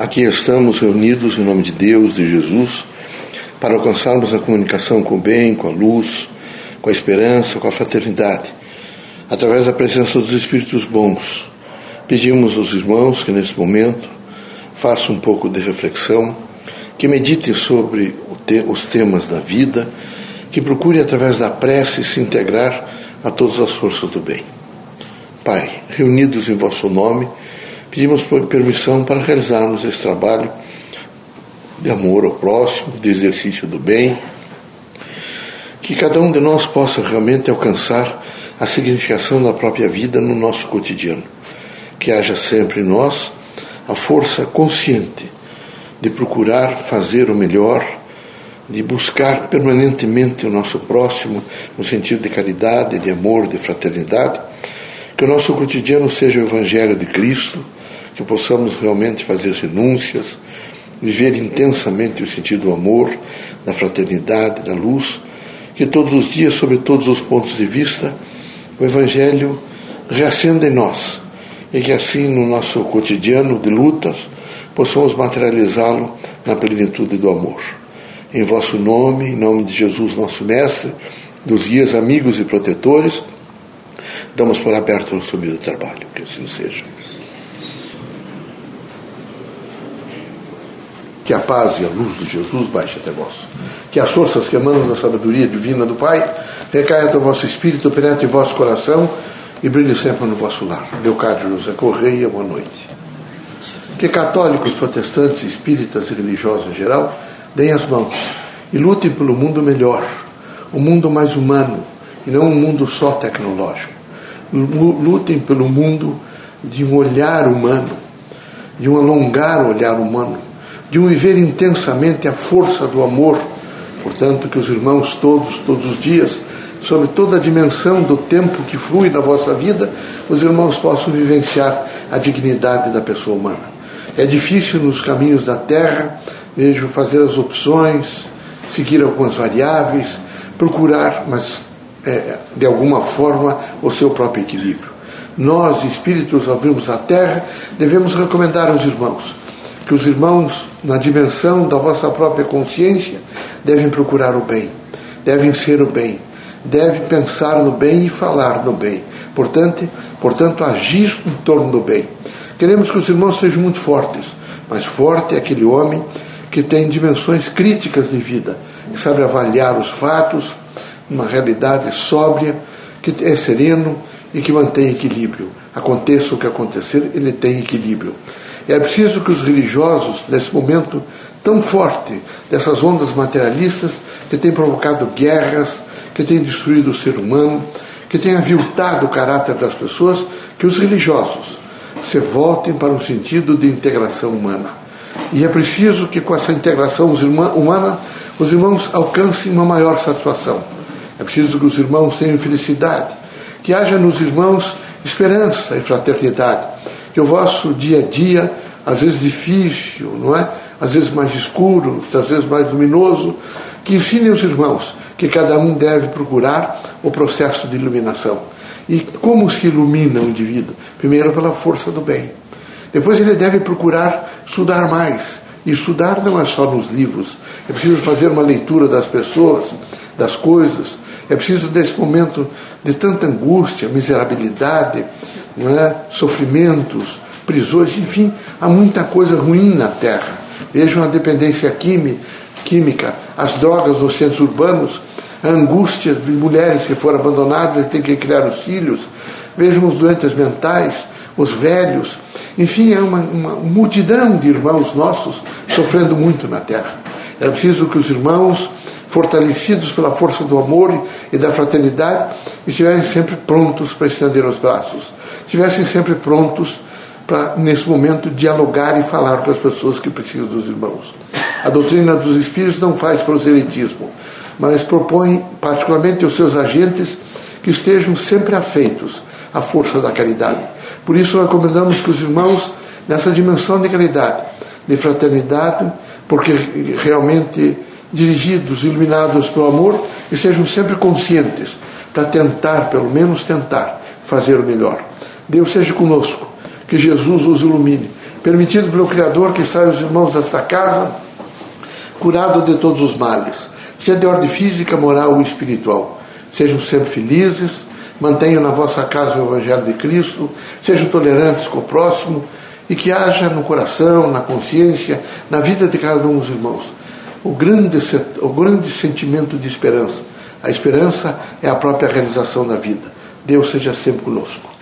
Aqui estamos reunidos em nome de Deus, de Jesus, para alcançarmos a comunicação com o bem, com a luz, com a esperança, com a fraternidade, através da presença dos Espíritos bons. Pedimos aos irmãos que nesse momento façam um pouco de reflexão, que meditem sobre os temas da vida, que procurem através da prece se integrar a todas as forças do bem. Pai, reunidos em vosso nome, pedimos permissão para realizarmos esse trabalho de amor ao próximo, de exercício do bem, que cada um de nós possa realmente alcançar a significação da própria vida no nosso cotidiano. Que haja sempre em nós a força consciente de procurar fazer o melhor, de buscar permanentemente o nosso próximo no sentido de caridade, de amor, de fraternidade. Que o nosso cotidiano seja o Evangelho de Cristo que possamos realmente fazer renúncias, viver intensamente o sentido do amor, da fraternidade, da luz, que todos os dias, sobre todos os pontos de vista, o Evangelho reacenda em nós e que assim no nosso cotidiano de lutas possamos materializá-lo na plenitude do amor. Em vosso nome, em nome de Jesus, nosso Mestre, dos guias, amigos e protetores, damos por aberto o subido trabalho. Que assim seja. Que a paz e a luz de Jesus baixe até vós. Que as forças que emanam da sabedoria divina do Pai recaiam até o vosso espírito, penetre em vosso coração e brilhe sempre no vosso lar. Leocádio José Correia, boa noite. Que católicos, protestantes, espíritas e religiosos em geral deem as mãos e lutem pelo mundo melhor, um mundo mais humano e não um mundo só tecnológico. Lutem pelo mundo de um olhar humano, de um alongar olhar humano de viver intensamente a força do amor. Portanto, que os irmãos todos, todos os dias, sobre toda a dimensão do tempo que flui na vossa vida, os irmãos possam vivenciar a dignidade da pessoa humana. É difícil nos caminhos da terra, vejo, fazer as opções, seguir algumas variáveis, procurar, mas é, de alguma forma, o seu próprio equilíbrio. Nós, espíritos, ao virmos a terra, devemos recomendar aos irmãos que os irmãos, na dimensão da vossa própria consciência, devem procurar o bem, devem ser o bem, devem pensar no bem e falar no bem. Portanto, portanto, agir em torno do bem. Queremos que os irmãos sejam muito fortes, mas forte é aquele homem que tem dimensões críticas de vida, que sabe avaliar os fatos, uma realidade sóbria, que é sereno e que mantém equilíbrio. Aconteça o que acontecer, ele tem equilíbrio. É preciso que os religiosos, nesse momento tão forte dessas ondas materialistas que têm provocado guerras, que têm destruído o ser humano, que têm aviltado o caráter das pessoas, que os religiosos se voltem para um sentido de integração humana. E é preciso que com essa integração humana os irmãos alcancem uma maior satisfação. É preciso que os irmãos tenham felicidade, que haja nos irmãos esperança e fraternidade que o vosso dia a dia, às vezes difícil, não é? Às vezes mais escuro, às vezes mais luminoso, que ensine os irmãos que cada um deve procurar o processo de iluminação. E como se ilumina o indivíduo? Primeiro pela força do bem. Depois ele deve procurar estudar mais. E estudar não é só nos livros. É preciso fazer uma leitura das pessoas, das coisas. É preciso, nesse momento de tanta angústia, miserabilidade, é? sofrimentos, prisões, enfim, há muita coisa ruim na Terra. Vejam a dependência química, as drogas nos centros urbanos, a angústia de mulheres que foram abandonadas e têm que criar os filhos. Vejam os doentes mentais, os velhos. Enfim, é uma, uma multidão de irmãos nossos sofrendo muito na Terra. É preciso que os irmãos, fortalecidos pela força do amor e da fraternidade, estiverem sempre prontos para estender os braços estivessem sempre prontos para, nesse momento, dialogar e falar com as pessoas que precisam dos irmãos. A doutrina dos Espíritos não faz proselitismo, mas propõe, particularmente os seus agentes, que estejam sempre afeitos à força da caridade. Por isso, recomendamos que os irmãos, nessa dimensão de caridade, de fraternidade, porque realmente dirigidos, iluminados pelo amor, estejam sempre conscientes para tentar, pelo menos tentar, fazer o melhor. Deus seja conosco, que Jesus os ilumine permitido pelo Criador que saiam os irmãos desta casa curado de todos os males, seja de ordem física, moral ou espiritual. Sejam sempre felizes, mantenham na vossa casa o Evangelho de Cristo, sejam tolerantes com o próximo e que haja no coração, na consciência, na vida de cada um dos irmãos, o grande, o grande sentimento de esperança. A esperança é a própria realização da vida. Deus seja sempre conosco.